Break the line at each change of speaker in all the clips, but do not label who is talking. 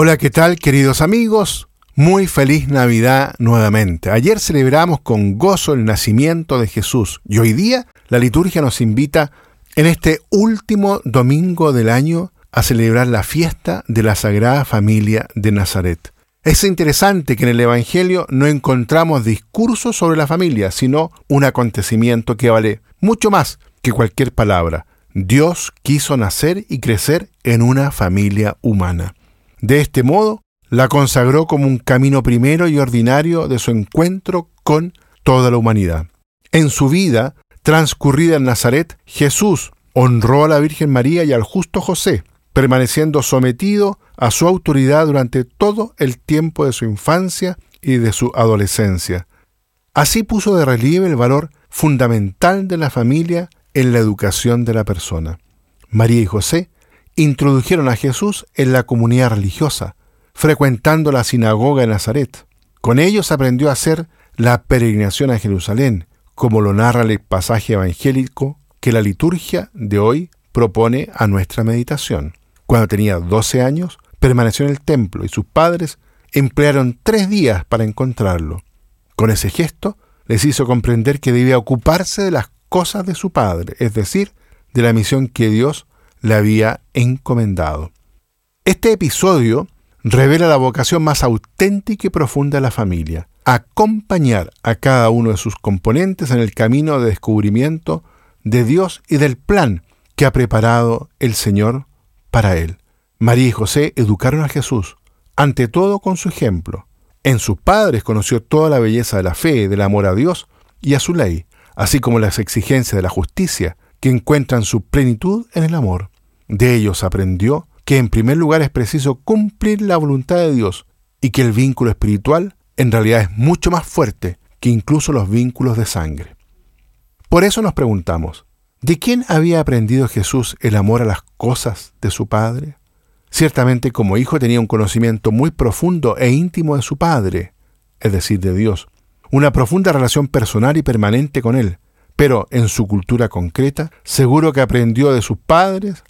Hola, ¿qué tal queridos amigos? Muy feliz Navidad nuevamente. Ayer celebramos con gozo el nacimiento de Jesús y hoy día la liturgia nos invita en este último domingo del año a celebrar la fiesta de la Sagrada Familia de Nazaret. Es interesante que en el Evangelio no encontramos discursos sobre la familia, sino un acontecimiento que vale mucho más que cualquier palabra. Dios quiso nacer y crecer en una familia humana. De este modo, la consagró como un camino primero y ordinario de su encuentro con toda la humanidad. En su vida, transcurrida en Nazaret, Jesús honró a la Virgen María y al justo José, permaneciendo sometido a su autoridad durante todo el tiempo de su infancia y de su adolescencia. Así puso de relieve el valor fundamental de la familia en la educación de la persona. María y José introdujeron a Jesús en la comunidad religiosa, frecuentando la sinagoga en Nazaret. Con ellos aprendió a hacer la peregrinación a Jerusalén, como lo narra el pasaje evangélico que la liturgia de hoy propone a nuestra meditación. Cuando tenía 12 años, permaneció en el templo y sus padres emplearon tres días para encontrarlo. Con ese gesto, les hizo comprender que debía ocuparse de las cosas de su padre, es decir, de la misión que Dios le había encomendado. Este episodio revela la vocación más auténtica y profunda de la familia, acompañar a cada uno de sus componentes en el camino de descubrimiento de Dios y del plan que ha preparado el Señor para él. María y José educaron a Jesús, ante todo con su ejemplo. En sus padres conoció toda la belleza de la fe, del amor a Dios y a su ley, así como las exigencias de la justicia, que encuentran su plenitud en el amor. De ellos aprendió que en primer lugar es preciso cumplir la voluntad de Dios y que el vínculo espiritual en realidad es mucho más fuerte que incluso los vínculos de sangre. Por eso nos preguntamos, ¿de quién había aprendido Jesús el amor a las cosas de su Padre? Ciertamente como hijo tenía un conocimiento muy profundo e íntimo de su Padre, es decir, de Dios, una profunda relación personal y permanente con Él, pero en su cultura concreta, seguro que aprendió de sus padres,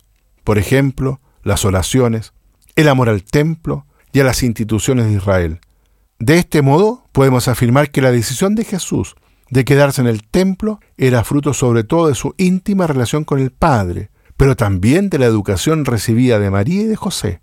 por ejemplo, las oraciones, el amor al templo y a las instituciones de Israel. De este modo, podemos afirmar que la decisión de Jesús de quedarse en el templo era fruto sobre todo de su íntima relación con el Padre, pero también de la educación recibida de María y de José.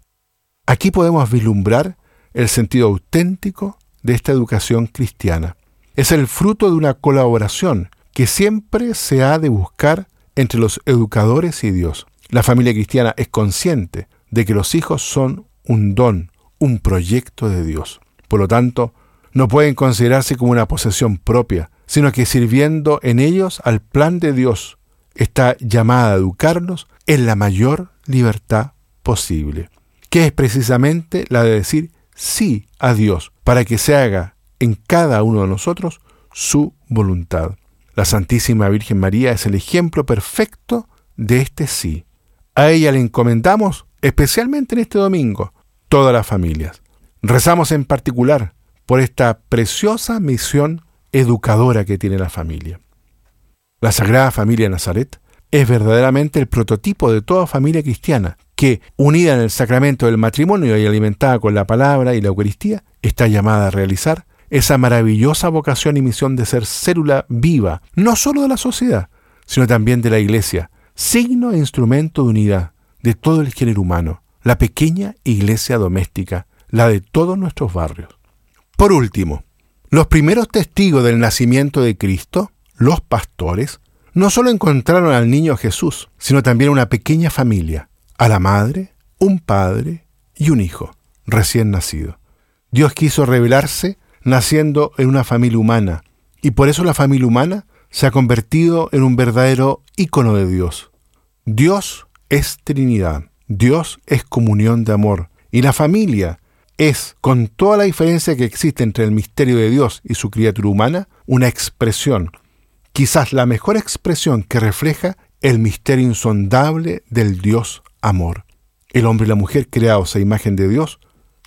Aquí podemos vislumbrar el sentido auténtico de esta educación cristiana. Es el fruto de una colaboración que siempre se ha de buscar entre los educadores y Dios. La familia cristiana es consciente de que los hijos son un don, un proyecto de Dios. Por lo tanto, no pueden considerarse como una posesión propia, sino que sirviendo en ellos al plan de Dios, está llamada a educarlos en la mayor libertad posible, que es precisamente la de decir sí a Dios, para que se haga en cada uno de nosotros su voluntad. La Santísima Virgen María es el ejemplo perfecto de este sí. A ella le encomendamos, especialmente en este domingo, todas las familias. Rezamos en particular por esta preciosa misión educadora que tiene la familia. La Sagrada Familia Nazaret es verdaderamente el prototipo de toda familia cristiana que, unida en el sacramento del matrimonio y alimentada con la palabra y la Eucaristía, está llamada a realizar esa maravillosa vocación y misión de ser célula viva, no solo de la sociedad, sino también de la Iglesia, signo e instrumento de unidad de todo el género humano, la pequeña iglesia doméstica, la de todos nuestros barrios. Por último, los primeros testigos del nacimiento de Cristo, los pastores, no solo encontraron al niño Jesús, sino también una pequeña familia, a la madre, un padre y un hijo recién nacido. Dios quiso revelarse naciendo en una familia humana, y por eso la familia humana se ha convertido en un verdadero ícono de Dios. Dios es Trinidad, Dios es comunión de amor, y la familia es, con toda la diferencia que existe entre el misterio de Dios y su criatura humana, una expresión, quizás la mejor expresión que refleja el misterio insondable del Dios amor. El hombre y la mujer creados a imagen de Dios,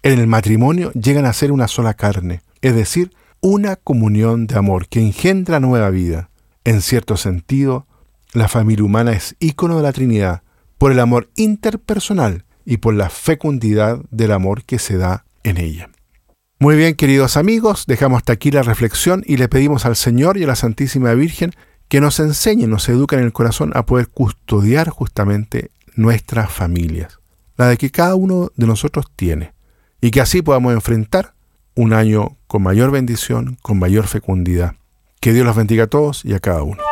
en el matrimonio llegan a ser una sola carne, es decir, una comunión de amor que engendra nueva vida. En cierto sentido, la familia humana es ícono de la Trinidad por el amor interpersonal y por la fecundidad del amor que se da en ella. Muy bien, queridos amigos, dejamos hasta aquí la reflexión y le pedimos al Señor y a la Santísima Virgen que nos enseñen, nos eduquen en el corazón a poder custodiar justamente nuestras familias, la de que cada uno de nosotros tiene, y que así podamos enfrentar un año con mayor bendición, con mayor fecundidad. Que Dios los bendiga a todos y a cada uno.